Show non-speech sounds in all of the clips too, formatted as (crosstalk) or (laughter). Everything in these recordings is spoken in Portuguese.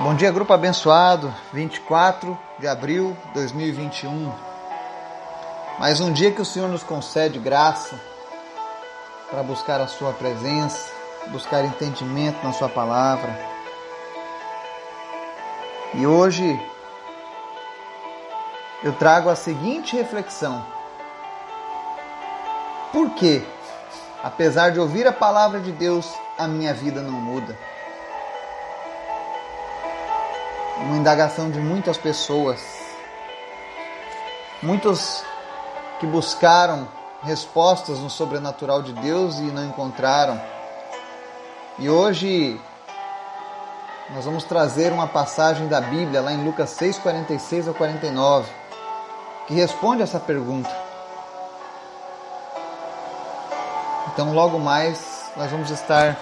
Bom dia, grupo abençoado, 24 de abril de 2021. Mais um dia que o Senhor nos concede graça para buscar a Sua presença, buscar entendimento na Sua palavra. E hoje eu trago a seguinte reflexão: Por que, apesar de ouvir a palavra de Deus, a minha vida não muda? Uma indagação de muitas pessoas, muitos que buscaram respostas no sobrenatural de Deus e não encontraram. E hoje nós vamos trazer uma passagem da Bíblia lá em Lucas 6, 46 ao 49, que responde essa pergunta. Então, logo mais, nós vamos estar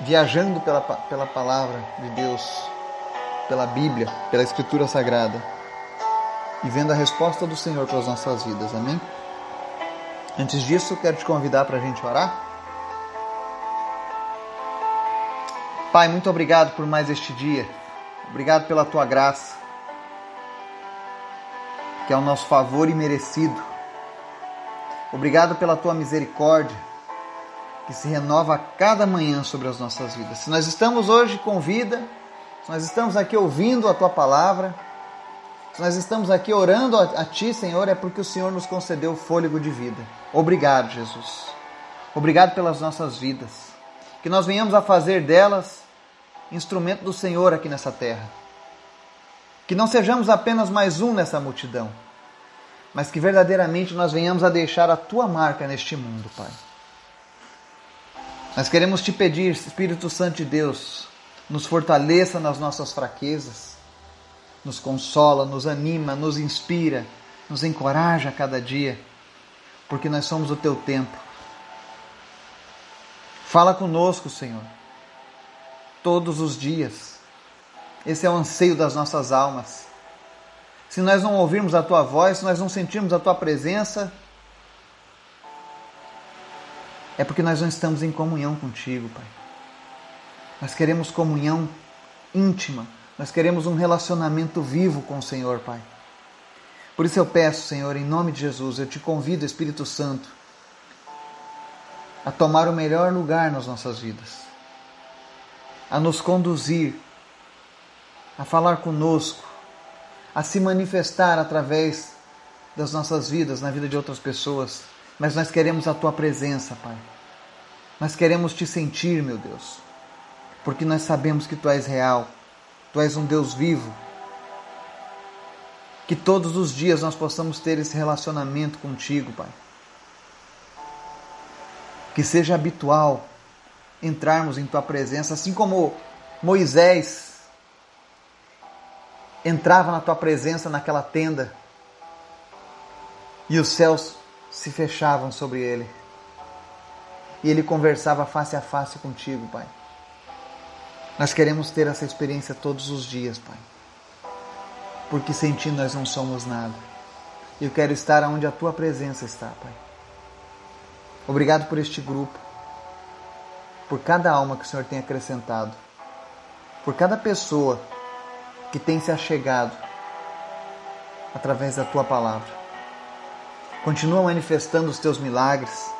viajando pela, pela palavra de Deus, pela Bíblia, pela Escritura Sagrada e vendo a resposta do Senhor para as nossas vidas, amém? Antes disso, quero te convidar para a gente orar. Pai, muito obrigado por mais este dia, obrigado pela tua graça, que é o nosso favor imerecido. Obrigado pela tua misericórdia que se renova a cada manhã sobre as nossas vidas. Se nós estamos hoje com vida, se nós estamos aqui ouvindo a tua palavra, se nós estamos aqui orando a, a ti, Senhor, é porque o Senhor nos concedeu fôlego de vida. Obrigado, Jesus. Obrigado pelas nossas vidas. Que nós venhamos a fazer delas instrumento do Senhor aqui nessa terra. Que não sejamos apenas mais um nessa multidão, mas que verdadeiramente nós venhamos a deixar a tua marca neste mundo, Pai. Nós queremos te pedir, Espírito Santo de Deus, nos fortaleça nas nossas fraquezas, nos consola, nos anima, nos inspira, nos encoraja a cada dia, porque nós somos o teu templo. Fala conosco, Senhor, todos os dias. Esse é o anseio das nossas almas. Se nós não ouvirmos a tua voz, se nós não sentirmos a tua presença, é porque nós não estamos em comunhão contigo, Pai. Nós queremos comunhão íntima, nós queremos um relacionamento vivo com o Senhor, Pai. Por isso eu peço, Senhor, em nome de Jesus, eu te convido, Espírito Santo, a tomar o melhor lugar nas nossas vidas, a nos conduzir, a falar conosco, a se manifestar através das nossas vidas, na vida de outras pessoas mas nós queremos a tua presença, Pai. Nós queremos te sentir, meu Deus, porque nós sabemos que tu és real, tu és um Deus vivo. Que todos os dias nós possamos ter esse relacionamento contigo, Pai. Que seja habitual entrarmos em tua presença, assim como Moisés entrava na tua presença naquela tenda e os céus se fechavam sobre ele. E ele conversava face a face contigo, Pai. Nós queremos ter essa experiência todos os dias, Pai. Porque sem Ti nós não somos nada. Eu quero estar onde a Tua presença está, Pai. Obrigado por este grupo, por cada alma que o Senhor tem acrescentado, por cada pessoa que tem se achegado através da Tua palavra. Continua manifestando os teus milagres.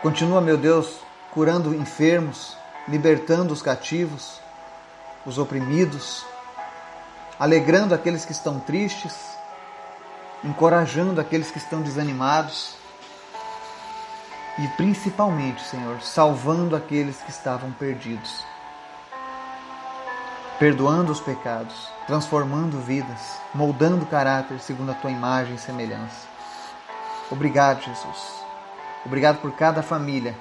Continua, meu Deus, curando enfermos, libertando os cativos, os oprimidos, alegrando aqueles que estão tristes, encorajando aqueles que estão desanimados e principalmente, Senhor, salvando aqueles que estavam perdidos perdoando os pecados, transformando vidas, moldando caráter segundo a tua imagem e semelhança. Obrigado, Jesus. Obrigado por cada família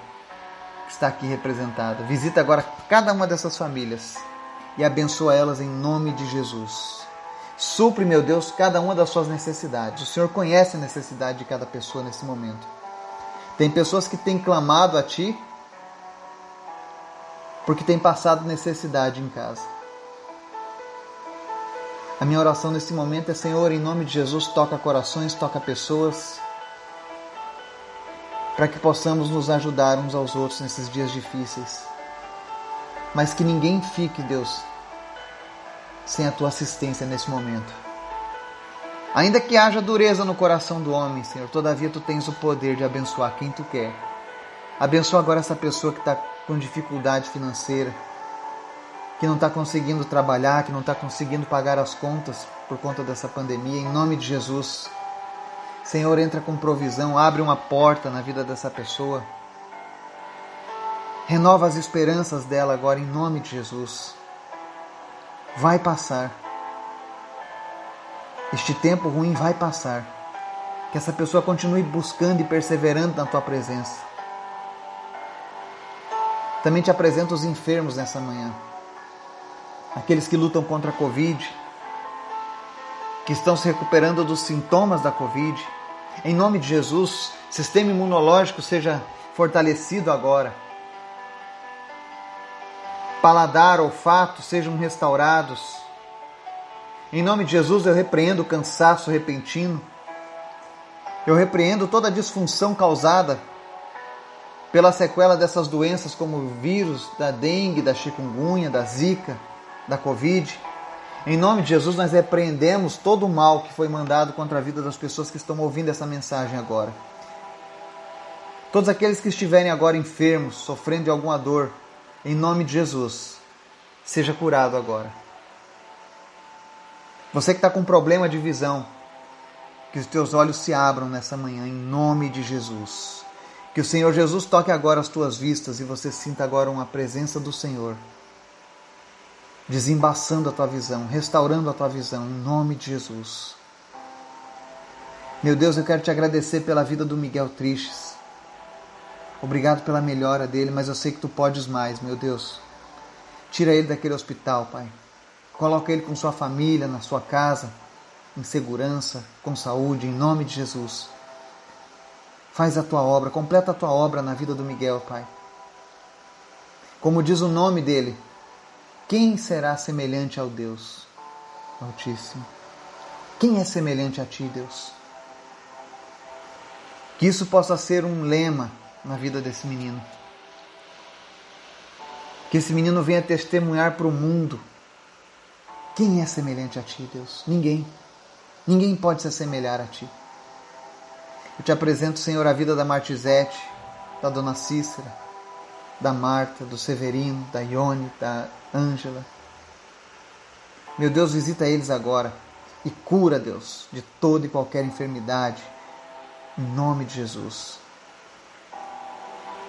que está aqui representada. Visita agora cada uma dessas famílias e abençoa elas em nome de Jesus. Supre, meu Deus, cada uma das suas necessidades. O Senhor conhece a necessidade de cada pessoa nesse momento. Tem pessoas que têm clamado a Ti porque têm passado necessidade em casa. A minha oração nesse momento é: Senhor, em nome de Jesus, toca corações, toca pessoas, para que possamos nos ajudar uns aos outros nesses dias difíceis. Mas que ninguém fique, Deus, sem a tua assistência nesse momento. Ainda que haja dureza no coração do homem, Senhor, todavia tu tens o poder de abençoar quem tu quer. Abençoa agora essa pessoa que está com dificuldade financeira, que não está conseguindo trabalhar, que não está conseguindo pagar as contas por conta dessa pandemia, em nome de Jesus. Senhor, entra com provisão, abre uma porta na vida dessa pessoa. Renova as esperanças dela agora, em nome de Jesus. Vai passar. Este tempo ruim vai passar. Que essa pessoa continue buscando e perseverando na tua presença. Também te apresento os enfermos nessa manhã. Aqueles que lutam contra a Covid, que estão se recuperando dos sintomas da Covid em nome de Jesus, sistema imunológico seja fortalecido agora. Paladar, olfato sejam restaurados. Em nome de Jesus, eu repreendo o cansaço repentino. Eu repreendo toda a disfunção causada pela sequela dessas doenças como o vírus da dengue, da chikungunya, da zika, da covid. Em nome de Jesus, nós repreendemos todo o mal que foi mandado contra a vida das pessoas que estão ouvindo essa mensagem agora. Todos aqueles que estiverem agora enfermos, sofrendo de alguma dor, em nome de Jesus, seja curado agora. Você que está com problema de visão, que os teus olhos se abram nessa manhã, em nome de Jesus. Que o Senhor Jesus toque agora as tuas vistas e você sinta agora uma presença do Senhor desembaçando a tua visão, restaurando a tua visão, em nome de Jesus. Meu Deus, eu quero te agradecer pela vida do Miguel Tristes. Obrigado pela melhora dele, mas eu sei que tu podes mais, meu Deus. Tira ele daquele hospital, Pai. Coloca ele com sua família, na sua casa, em segurança, com saúde, em nome de Jesus. Faz a tua obra, completa a tua obra na vida do Miguel, Pai. Como diz o nome dele, quem será semelhante ao Deus Altíssimo? Quem é semelhante a ti, Deus? Que isso possa ser um lema na vida desse menino. Que esse menino venha testemunhar para o mundo. Quem é semelhante a ti, Deus? Ninguém. Ninguém pode se assemelhar a ti. Eu te apresento, Senhor, a vida da Martizete, da Dona Cícera, da Marta, do Severino, da Ione, da Ângela. Meu Deus, visita eles agora e cura, Deus, de toda e qualquer enfermidade, em nome de Jesus.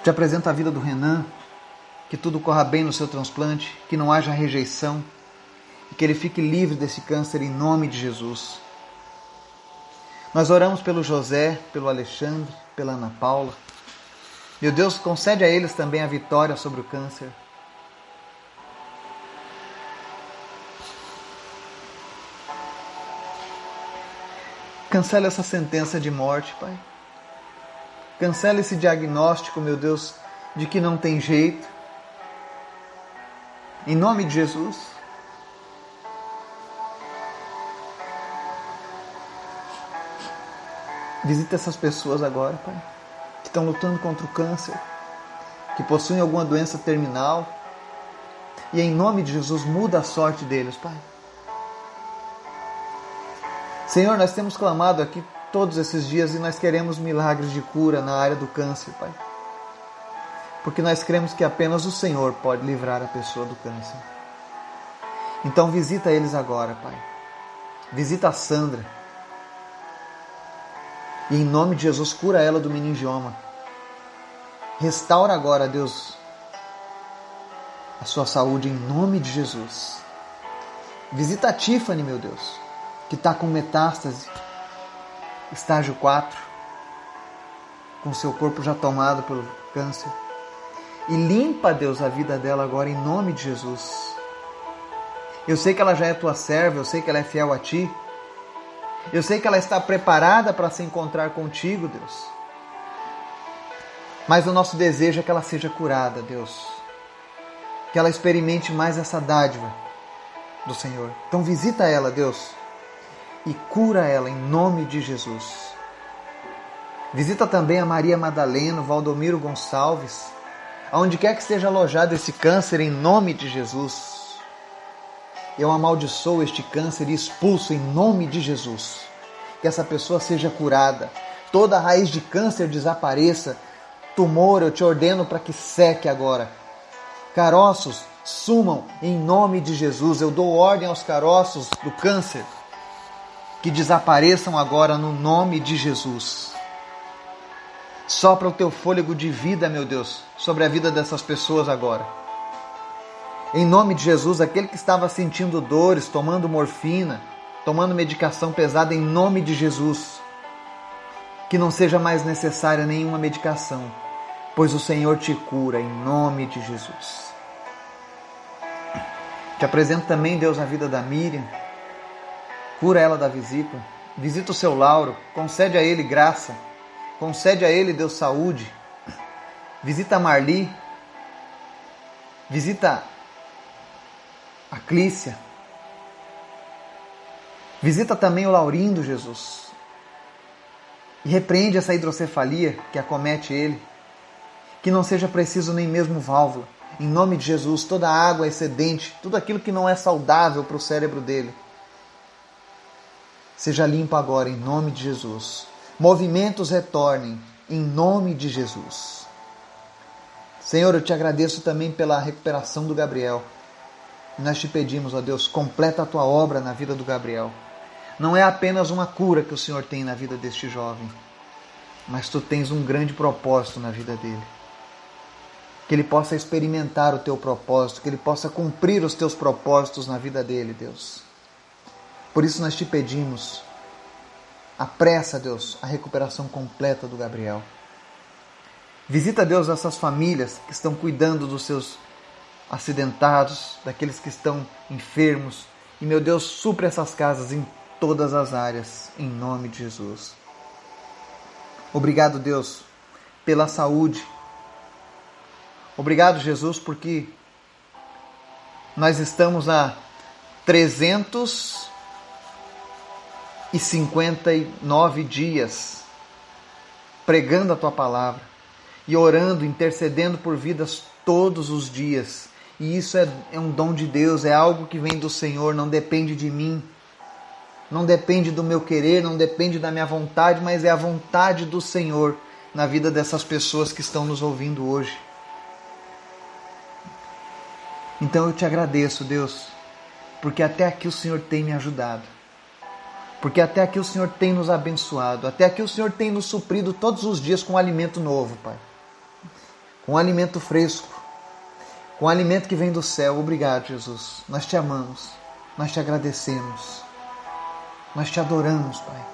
Te apresento a vida do Renan, que tudo corra bem no seu transplante, que não haja rejeição e que ele fique livre desse câncer em nome de Jesus. Nós oramos pelo José, pelo Alexandre, pela Ana Paula. Meu Deus, concede a eles também a vitória sobre o câncer. Cancela essa sentença de morte, Pai. Cancela esse diagnóstico, meu Deus, de que não tem jeito. Em nome de Jesus. Visita essas pessoas agora, Pai, que estão lutando contra o câncer, que possuem alguma doença terminal. E em nome de Jesus, muda a sorte deles, Pai. Senhor, nós temos clamado aqui todos esses dias e nós queremos milagres de cura na área do câncer, Pai. Porque nós cremos que apenas o Senhor pode livrar a pessoa do câncer. Então visita eles agora, Pai. Visita a Sandra. E em nome de Jesus, cura ela do meningioma. Restaura agora, Deus, a sua saúde em nome de Jesus. Visita a Tiffany, meu Deus que está com metástase, estágio 4, com seu corpo já tomado pelo câncer. E limpa, Deus, a vida dela agora em nome de Jesus. Eu sei que ela já é tua serva, eu sei que ela é fiel a ti. Eu sei que ela está preparada para se encontrar contigo, Deus. Mas o nosso desejo é que ela seja curada, Deus. Que ela experimente mais essa dádiva do Senhor. Então visita ela, Deus e cura ela em nome de Jesus. Visita também a Maria Madalena, Valdomiro Gonçalves, aonde quer que esteja alojado esse câncer, em nome de Jesus. Eu amaldiçoo este câncer e expulso em nome de Jesus. Que essa pessoa seja curada, toda raiz de câncer desapareça. Tumor, eu te ordeno para que seque agora. Caroços, sumam em nome de Jesus. Eu dou ordem aos caroços do câncer que desapareçam agora no nome de Jesus. Sopra o teu fôlego de vida, meu Deus, sobre a vida dessas pessoas agora. Em nome de Jesus, aquele que estava sentindo dores, tomando morfina, tomando medicação pesada, em nome de Jesus, que não seja mais necessária nenhuma medicação, pois o Senhor te cura, em nome de Jesus. Te apresento também, Deus, a vida da Miriam, cura ela da vesícula, visita o seu Lauro, concede a ele graça Concede a ele, Deus, saúde. Visita a Marli. Visita a Clícia. Visita também o Laurindo, Jesus. E repreende essa hidrocefalia que acomete ele. Que não seja preciso nem mesmo válvula. Em nome de Jesus, toda água excedente, tudo aquilo que não é saudável para o cérebro dele, seja limpo agora, em nome de Jesus movimentos retornem, em nome de Jesus. Senhor, eu te agradeço também pela recuperação do Gabriel. Nós te pedimos, ó Deus, completa a tua obra na vida do Gabriel. Não é apenas uma cura que o Senhor tem na vida deste jovem, mas tu tens um grande propósito na vida dele. Que ele possa experimentar o teu propósito, que ele possa cumprir os teus propósitos na vida dele, Deus. Por isso nós te pedimos, Apressa, Deus, a recuperação completa do Gabriel. Visita, Deus, essas famílias que estão cuidando dos seus acidentados, daqueles que estão enfermos. E, meu Deus, supre essas casas em todas as áreas, em nome de Jesus. Obrigado, Deus, pela saúde. Obrigado, Jesus, porque nós estamos a 300 e 59 dias pregando a tua palavra e orando, intercedendo por vidas todos os dias. E isso é, é um dom de Deus, é algo que vem do Senhor, não depende de mim, não depende do meu querer, não depende da minha vontade, mas é a vontade do Senhor na vida dessas pessoas que estão nos ouvindo hoje. Então eu te agradeço, Deus, porque até aqui o Senhor tem me ajudado porque até aqui o Senhor tem nos abençoado, até aqui o Senhor tem nos suprido todos os dias com alimento novo, Pai. Com alimento fresco, com alimento que vem do céu. Obrigado, Jesus. Nós te amamos, nós te agradecemos, nós te adoramos, Pai.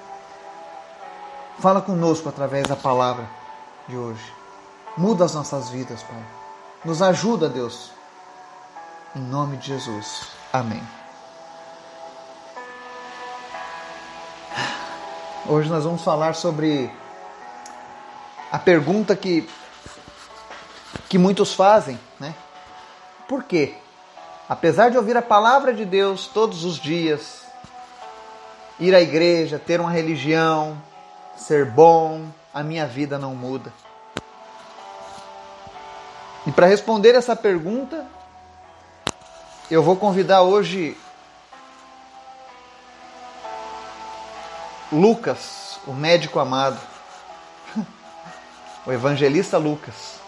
Fala conosco através da palavra de hoje. Muda as nossas vidas, Pai. Nos ajuda, Deus. Em nome de Jesus. Amém. Hoje nós vamos falar sobre a pergunta que, que muitos fazem, né? Por quê? Apesar de ouvir a palavra de Deus todos os dias, ir à igreja, ter uma religião, ser bom, a minha vida não muda. E para responder essa pergunta, eu vou convidar hoje Lucas, o médico amado, (laughs) o evangelista Lucas,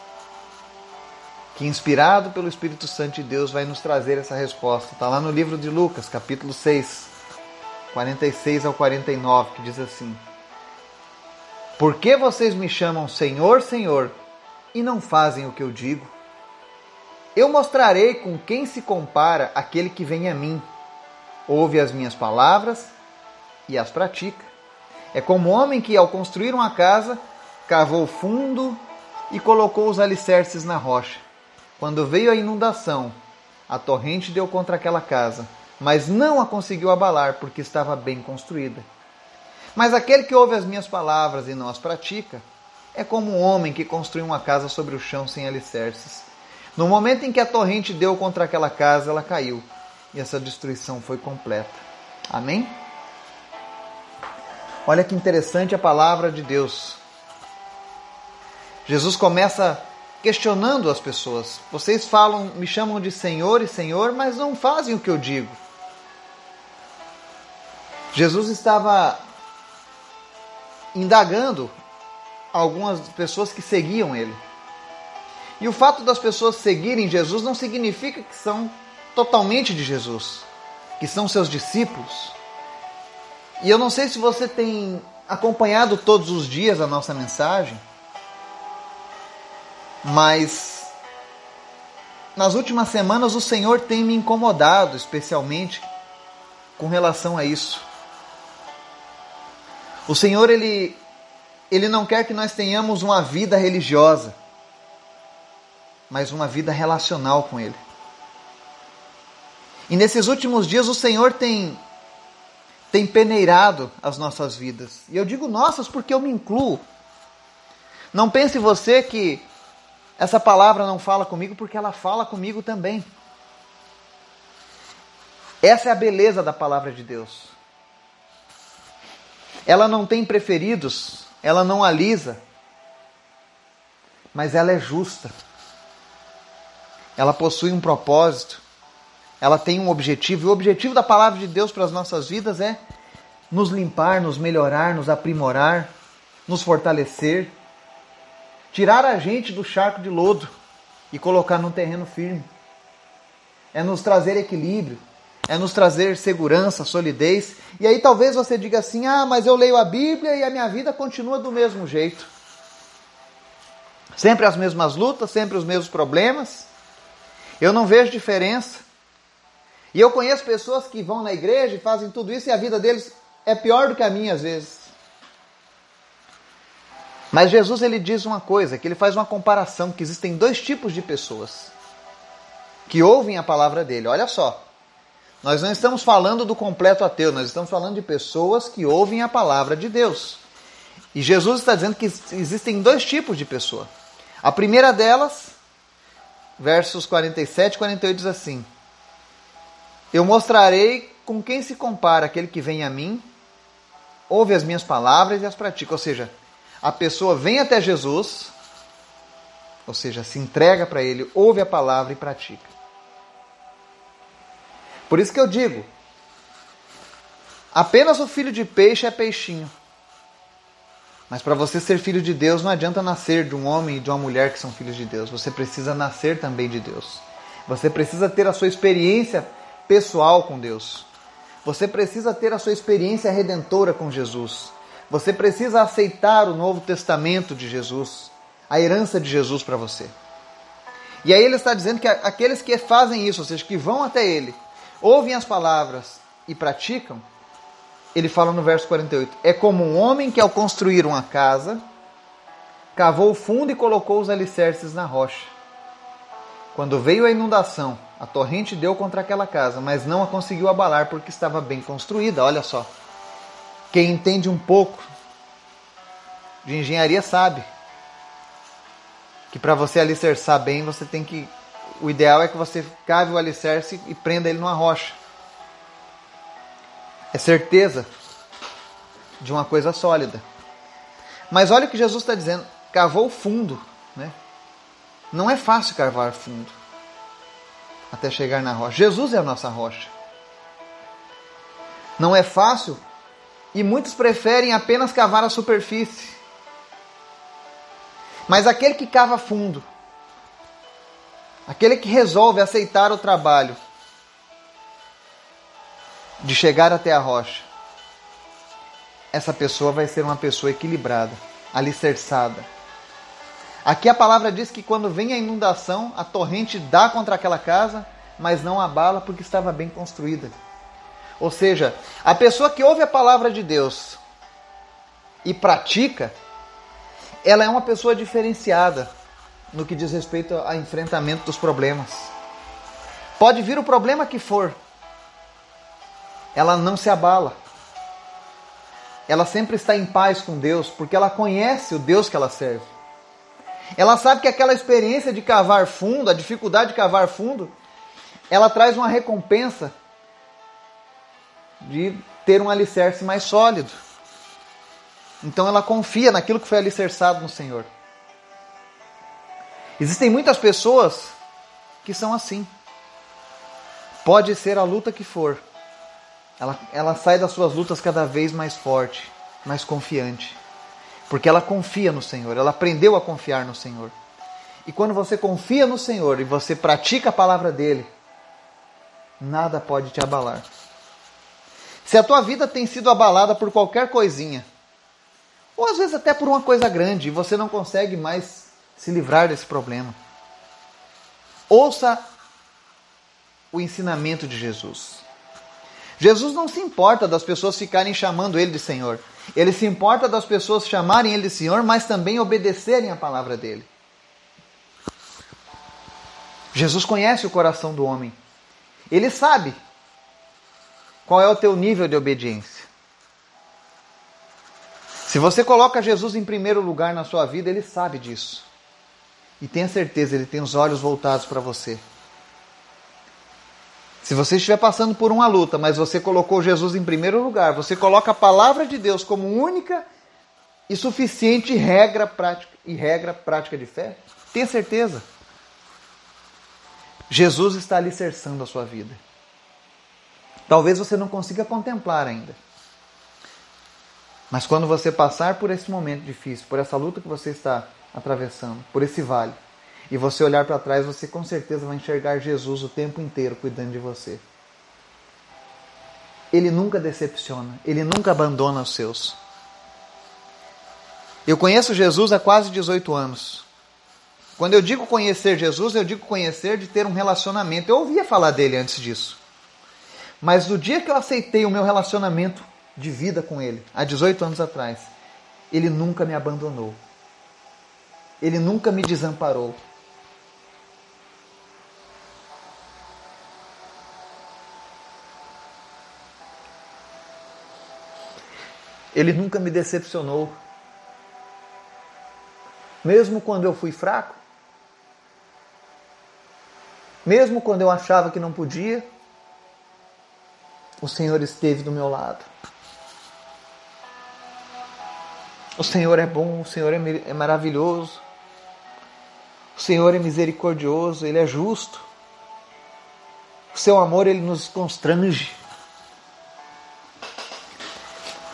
que inspirado pelo Espírito Santo de Deus vai nos trazer essa resposta. Está lá no livro de Lucas, capítulo 6, 46 ao 49, que diz assim: Por que vocês me chamam Senhor, Senhor, e não fazem o que eu digo? Eu mostrarei com quem se compara aquele que vem a mim, ouve as minhas palavras e as pratica. É como o homem que, ao construir uma casa, cavou fundo e colocou os alicerces na rocha. Quando veio a inundação, a torrente deu contra aquela casa, mas não a conseguiu abalar, porque estava bem construída. Mas aquele que ouve as minhas palavras e não as pratica, é como um homem que construiu uma casa sobre o chão sem alicerces. No momento em que a torrente deu contra aquela casa, ela caiu, e essa destruição foi completa. Amém? Olha que interessante a palavra de Deus. Jesus começa questionando as pessoas. Vocês falam, me chamam de Senhor e Senhor, mas não fazem o que eu digo. Jesus estava indagando algumas pessoas que seguiam ele. E o fato das pessoas seguirem Jesus não significa que são totalmente de Jesus, que são seus discípulos. E eu não sei se você tem acompanhado todos os dias a nossa mensagem, mas nas últimas semanas o Senhor tem me incomodado especialmente com relação a isso. O Senhor ele ele não quer que nós tenhamos uma vida religiosa, mas uma vida relacional com ele. E nesses últimos dias o Senhor tem tem peneirado as nossas vidas. E eu digo nossas porque eu me incluo. Não pense você que essa palavra não fala comigo porque ela fala comigo também. Essa é a beleza da palavra de Deus. Ela não tem preferidos, ela não alisa, mas ela é justa. Ela possui um propósito, ela tem um objetivo, e o objetivo da palavra de Deus para as nossas vidas é nos limpar, nos melhorar, nos aprimorar, nos fortalecer, tirar a gente do charco de lodo e colocar num terreno firme. É nos trazer equilíbrio, é nos trazer segurança, solidez. E aí talvez você diga assim: ah, mas eu leio a Bíblia e a minha vida continua do mesmo jeito. Sempre as mesmas lutas, sempre os mesmos problemas. Eu não vejo diferença. E eu conheço pessoas que vão na igreja e fazem tudo isso e a vida deles é pior do que a minha às vezes. Mas Jesus ele diz uma coisa, que ele faz uma comparação que existem dois tipos de pessoas que ouvem a palavra dele. Olha só. Nós não estamos falando do completo ateu, nós estamos falando de pessoas que ouvem a palavra de Deus. E Jesus está dizendo que existem dois tipos de pessoa. A primeira delas, versos 47 e 48 diz assim: Eu mostrarei com quem se compara aquele que vem a mim, ouve as minhas palavras e as pratica. Ou seja, a pessoa vem até Jesus, ou seja, se entrega para ele, ouve a palavra e pratica. Por isso que eu digo: apenas o filho de peixe é peixinho. Mas para você ser filho de Deus, não adianta nascer de um homem e de uma mulher que são filhos de Deus. Você precisa nascer também de Deus. Você precisa ter a sua experiência pessoal com Deus. Você precisa ter a sua experiência redentora com Jesus. Você precisa aceitar o Novo Testamento de Jesus, a herança de Jesus para você. E aí ele está dizendo que aqueles que fazem isso, ou seja, que vão até ele, ouvem as palavras e praticam, ele fala no verso 48: É como um homem que, ao construir uma casa, cavou o fundo e colocou os alicerces na rocha. Quando veio a inundação, a torrente deu contra aquela casa, mas não a conseguiu abalar porque estava bem construída. Olha só. Quem entende um pouco de engenharia sabe que para você alicerçar bem, você tem que o ideal é que você cave o alicerce e prenda ele numa rocha. É certeza de uma coisa sólida. Mas olha o que Jesus está dizendo: cavou fundo. Né? Não é fácil cavar fundo até chegar na rocha. Jesus é a nossa rocha. Não é fácil e muitos preferem apenas cavar a superfície. Mas aquele que cava fundo, aquele que resolve aceitar o trabalho de chegar até a rocha, essa pessoa vai ser uma pessoa equilibrada, alicerçada. Aqui a palavra diz que quando vem a inundação, a torrente dá contra aquela casa, mas não abala porque estava bem construída. Ou seja, a pessoa que ouve a palavra de Deus e pratica, ela é uma pessoa diferenciada no que diz respeito ao enfrentamento dos problemas. Pode vir o problema que for, ela não se abala. Ela sempre está em paz com Deus, porque ela conhece o Deus que ela serve. Ela sabe que aquela experiência de cavar fundo, a dificuldade de cavar fundo, ela traz uma recompensa de ter um alicerce mais sólido. Então ela confia naquilo que foi alicerçado no Senhor. Existem muitas pessoas que são assim. Pode ser a luta que for. Ela, ela sai das suas lutas cada vez mais forte, mais confiante. Porque ela confia no Senhor, ela aprendeu a confiar no Senhor. E quando você confia no Senhor e você pratica a palavra dele, nada pode te abalar. Se a tua vida tem sido abalada por qualquer coisinha, ou às vezes até por uma coisa grande, e você não consegue mais se livrar desse problema, ouça o ensinamento de Jesus. Jesus não se importa das pessoas ficarem chamando ele de Senhor. Ele se importa das pessoas chamarem ele de Senhor, mas também obedecerem a palavra dele. Jesus conhece o coração do homem. Ele sabe qual é o teu nível de obediência. Se você coloca Jesus em primeiro lugar na sua vida, ele sabe disso. E tenha certeza, ele tem os olhos voltados para você. Se você estiver passando por uma luta, mas você colocou Jesus em primeiro lugar, você coloca a palavra de Deus como única e suficiente regra prática e regra prática de fé, tenha certeza. Jesus está alicerçando a sua vida. Talvez você não consiga contemplar ainda. Mas quando você passar por esse momento difícil, por essa luta que você está atravessando, por esse vale, e você olhar para trás, você com certeza vai enxergar Jesus o tempo inteiro cuidando de você. Ele nunca decepciona, ele nunca abandona os seus. Eu conheço Jesus há quase 18 anos. Quando eu digo conhecer Jesus, eu digo conhecer de ter um relacionamento. Eu ouvia falar dele antes disso. Mas do dia que eu aceitei o meu relacionamento de vida com ele, há 18 anos atrás, ele nunca me abandonou. Ele nunca me desamparou. Ele nunca me decepcionou. Mesmo quando eu fui fraco, mesmo quando eu achava que não podia, o Senhor esteve do meu lado. O Senhor é bom, o Senhor é, é maravilhoso. O Senhor é misericordioso, Ele é justo. O seu amor, Ele nos constrange.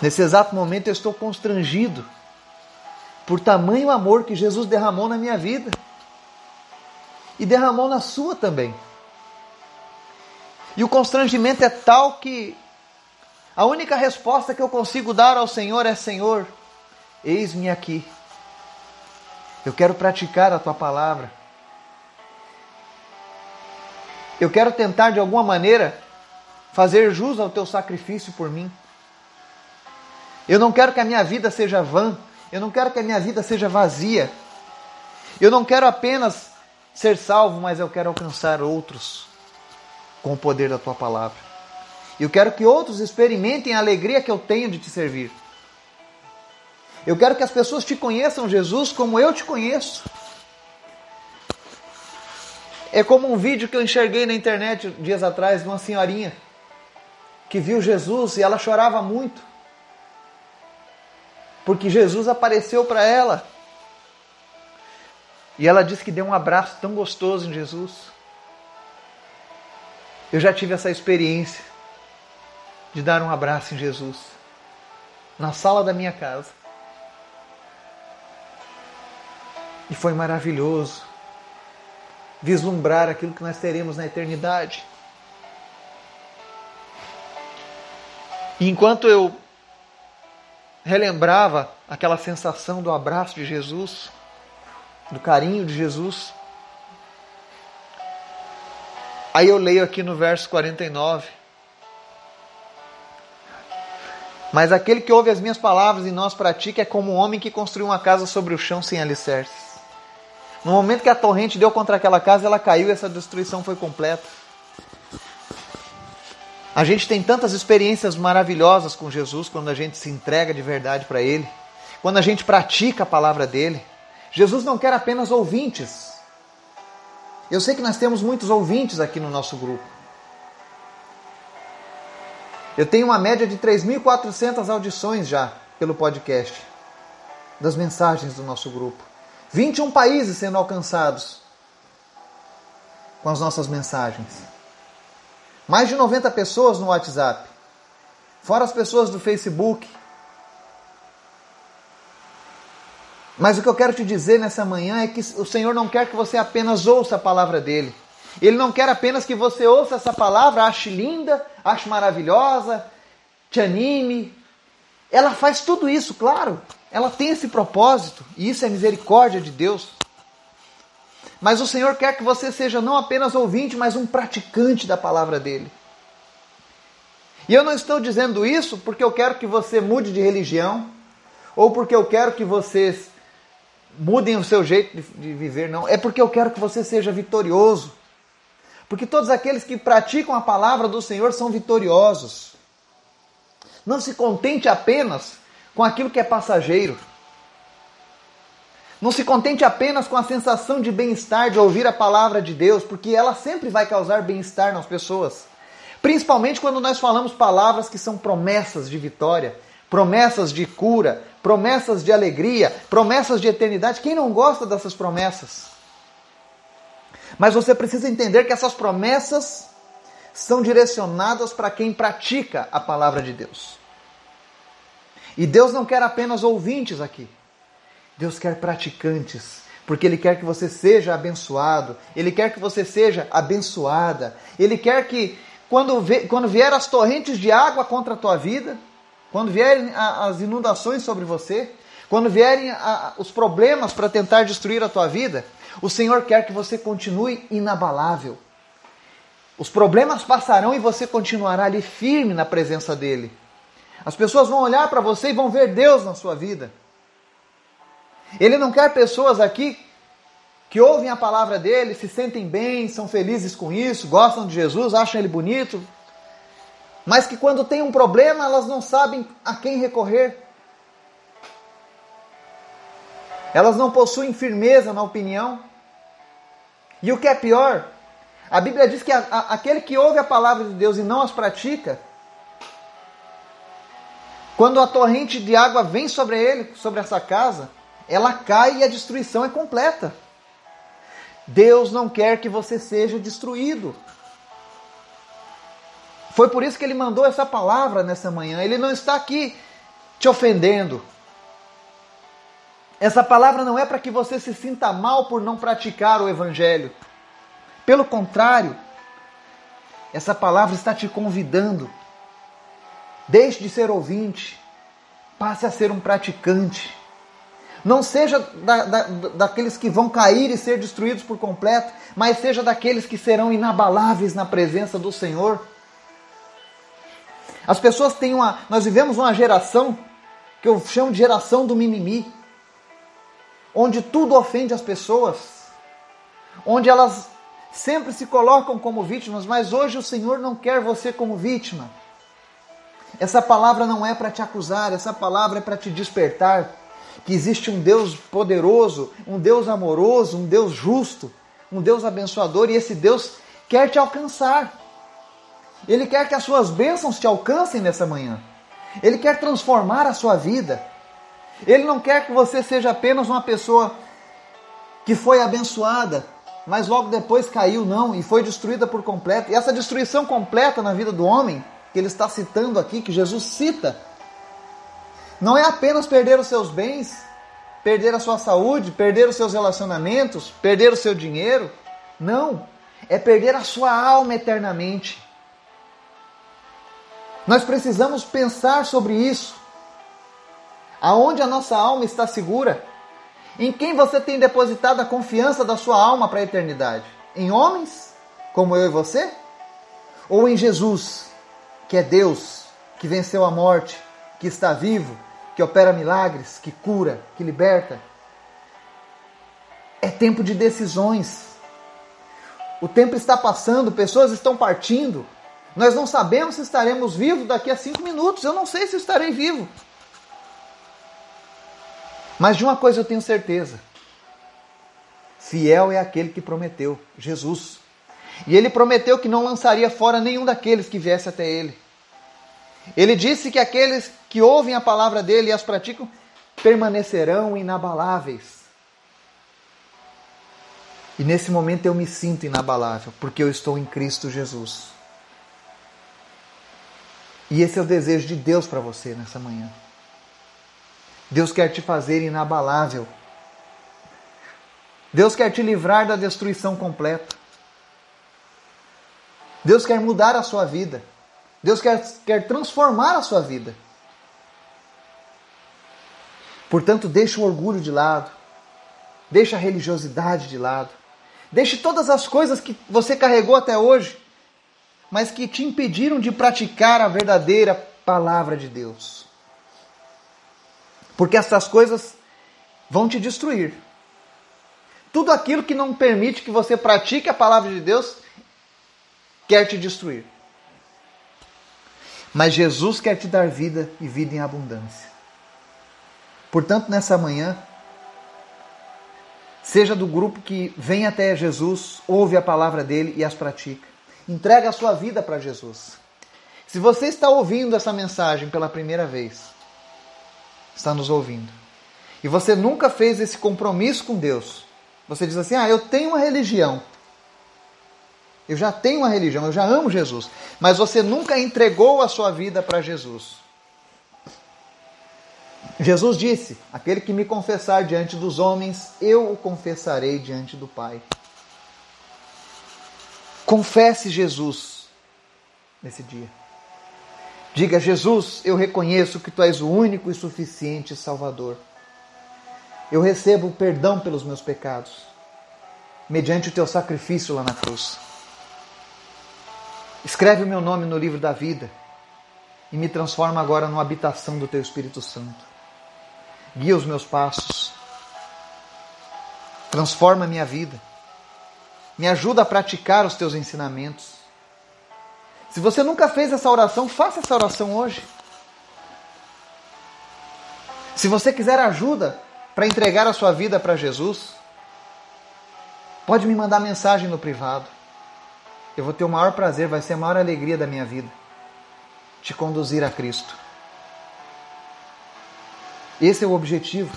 Nesse exato momento eu estou constrangido por tamanho amor que Jesus derramou na minha vida e derramou na sua também. E o constrangimento é tal que a única resposta que eu consigo dar ao Senhor é: Senhor, eis-me aqui. Eu quero praticar a tua palavra. Eu quero tentar de alguma maneira fazer jus ao teu sacrifício por mim. Eu não quero que a minha vida seja vã. Eu não quero que a minha vida seja vazia. Eu não quero apenas ser salvo, mas eu quero alcançar outros com o poder da tua palavra. Eu quero que outros experimentem a alegria que eu tenho de te servir. Eu quero que as pessoas te conheçam, Jesus, como eu te conheço. É como um vídeo que eu enxerguei na internet dias atrás de uma senhorinha que viu Jesus e ela chorava muito porque Jesus apareceu para ela. E ela disse que deu um abraço tão gostoso em Jesus. Eu já tive essa experiência de dar um abraço em Jesus na sala da minha casa. E foi maravilhoso vislumbrar aquilo que nós teremos na eternidade. E enquanto eu relembrava aquela sensação do abraço de Jesus, do carinho de Jesus. Aí eu leio aqui no verso 49. Mas aquele que ouve as minhas palavras e as pratica é como um homem que construiu uma casa sobre o chão sem alicerces. No momento que a torrente deu contra aquela casa, ela caiu e essa destruição foi completa. A gente tem tantas experiências maravilhosas com Jesus quando a gente se entrega de verdade para Ele, quando a gente pratica a palavra dele. Jesus não quer apenas ouvintes. Eu sei que nós temos muitos ouvintes aqui no nosso grupo. Eu tenho uma média de 3.400 audições já pelo podcast, das mensagens do nosso grupo. 21 países sendo alcançados com as nossas mensagens. Mais de 90 pessoas no WhatsApp. Fora as pessoas do Facebook. Mas o que eu quero te dizer nessa manhã é que o Senhor não quer que você apenas ouça a palavra dele. Ele não quer apenas que você ouça essa palavra, ache linda, ache maravilhosa, te anime. Ela faz tudo isso, claro. Ela tem esse propósito, e isso é misericórdia de Deus. Mas o Senhor quer que você seja não apenas ouvinte, mas um praticante da palavra dele. E eu não estou dizendo isso porque eu quero que você mude de religião, ou porque eu quero que vocês mudem o seu jeito de, de viver, não. É porque eu quero que você seja vitorioso. Porque todos aqueles que praticam a palavra do Senhor são vitoriosos. Não se contente apenas com aquilo que é passageiro. Não se contente apenas com a sensação de bem-estar de ouvir a palavra de Deus, porque ela sempre vai causar bem-estar nas pessoas. Principalmente quando nós falamos palavras que são promessas de vitória, promessas de cura, promessas de alegria, promessas de eternidade. Quem não gosta dessas promessas? Mas você precisa entender que essas promessas são direcionadas para quem pratica a palavra de Deus. E Deus não quer apenas ouvintes aqui. Deus quer praticantes, porque Ele quer que você seja abençoado, Ele quer que você seja abençoada, Ele quer que, quando, quando vier as torrentes de água contra a tua vida, quando vierem as inundações sobre você, quando vierem os problemas para tentar destruir a tua vida, o Senhor quer que você continue inabalável. Os problemas passarão e você continuará ali firme na presença dEle. As pessoas vão olhar para você e vão ver Deus na sua vida. Ele não quer pessoas aqui que ouvem a palavra dele, se sentem bem, são felizes com isso, gostam de Jesus, acham ele bonito, mas que quando tem um problema elas não sabem a quem recorrer. Elas não possuem firmeza na opinião. E o que é pior, a Bíblia diz que a, a, aquele que ouve a palavra de Deus e não as pratica, quando a torrente de água vem sobre ele, sobre essa casa, ela cai e a destruição é completa. Deus não quer que você seja destruído. Foi por isso que ele mandou essa palavra nessa manhã. Ele não está aqui te ofendendo. Essa palavra não é para que você se sinta mal por não praticar o evangelho. Pelo contrário, essa palavra está te convidando. Deixe de ser ouvinte, passe a ser um praticante. Não seja da, da, daqueles que vão cair e ser destruídos por completo, mas seja daqueles que serão inabaláveis na presença do Senhor. As pessoas têm uma. Nós vivemos uma geração que eu chamo de geração do mimimi, onde tudo ofende as pessoas, onde elas sempre se colocam como vítimas, mas hoje o Senhor não quer você como vítima. Essa palavra não é para te acusar, essa palavra é para te despertar que existe um Deus poderoso, um Deus amoroso, um Deus justo, um Deus abençoador e esse Deus quer te alcançar. Ele quer que as suas bênçãos te alcancem nessa manhã. Ele quer transformar a sua vida. Ele não quer que você seja apenas uma pessoa que foi abençoada, mas logo depois caiu, não, e foi destruída por completo. E essa destruição completa na vida do homem, que ele está citando aqui, que Jesus cita, não é apenas perder os seus bens, perder a sua saúde, perder os seus relacionamentos, perder o seu dinheiro. Não, é perder a sua alma eternamente. Nós precisamos pensar sobre isso. Aonde a nossa alma está segura? Em quem você tem depositado a confiança da sua alma para a eternidade? Em homens, como eu e você? Ou em Jesus, que é Deus, que venceu a morte, que está vivo, que opera milagres, que cura, que liberta. É tempo de decisões. O tempo está passando, pessoas estão partindo. Nós não sabemos se estaremos vivos daqui a cinco minutos. Eu não sei se estarei vivo. Mas de uma coisa eu tenho certeza: fiel é aquele que prometeu, Jesus. E ele prometeu que não lançaria fora nenhum daqueles que viesse até ele. Ele disse que aqueles que ouvem a palavra dele e as praticam permanecerão inabaláveis. E nesse momento eu me sinto inabalável, porque eu estou em Cristo Jesus. E esse é o desejo de Deus para você nessa manhã. Deus quer te fazer inabalável. Deus quer te livrar da destruição completa. Deus quer mudar a sua vida. Deus quer, quer transformar a sua vida. Portanto, deixe o orgulho de lado. Deixe a religiosidade de lado. Deixe todas as coisas que você carregou até hoje, mas que te impediram de praticar a verdadeira palavra de Deus. Porque essas coisas vão te destruir. Tudo aquilo que não permite que você pratique a palavra de Deus quer te destruir. Mas Jesus quer te dar vida e vida em abundância. Portanto, nessa manhã, seja do grupo que vem até Jesus, ouve a palavra dele e as pratica. Entrega a sua vida para Jesus. Se você está ouvindo essa mensagem pela primeira vez, está nos ouvindo, e você nunca fez esse compromisso com Deus, você diz assim: Ah, eu tenho uma religião, eu já tenho uma religião, eu já amo Jesus, mas você nunca entregou a sua vida para Jesus. Jesus disse: Aquele que me confessar diante dos homens, eu o confessarei diante do Pai. Confesse Jesus nesse dia. Diga: Jesus, eu reconheço que tu és o único e suficiente Salvador. Eu recebo perdão pelos meus pecados, mediante o teu sacrifício lá na cruz. Escreve o meu nome no livro da vida e me transforma agora numa habitação do teu Espírito Santo. Guia os meus passos. Transforma a minha vida. Me ajuda a praticar os teus ensinamentos. Se você nunca fez essa oração, faça essa oração hoje. Se você quiser ajuda para entregar a sua vida para Jesus, pode me mandar mensagem no privado. Eu vou ter o maior prazer, vai ser a maior alegria da minha vida te conduzir a Cristo. Esse é o objetivo.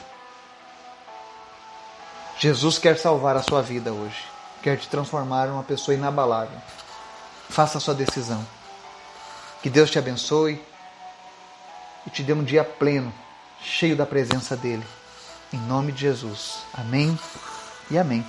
Jesus quer salvar a sua vida hoje. Quer te transformar em uma pessoa inabalável. Faça a sua decisão. Que Deus te abençoe e te dê um dia pleno, cheio da presença dele. Em nome de Jesus. Amém e amém.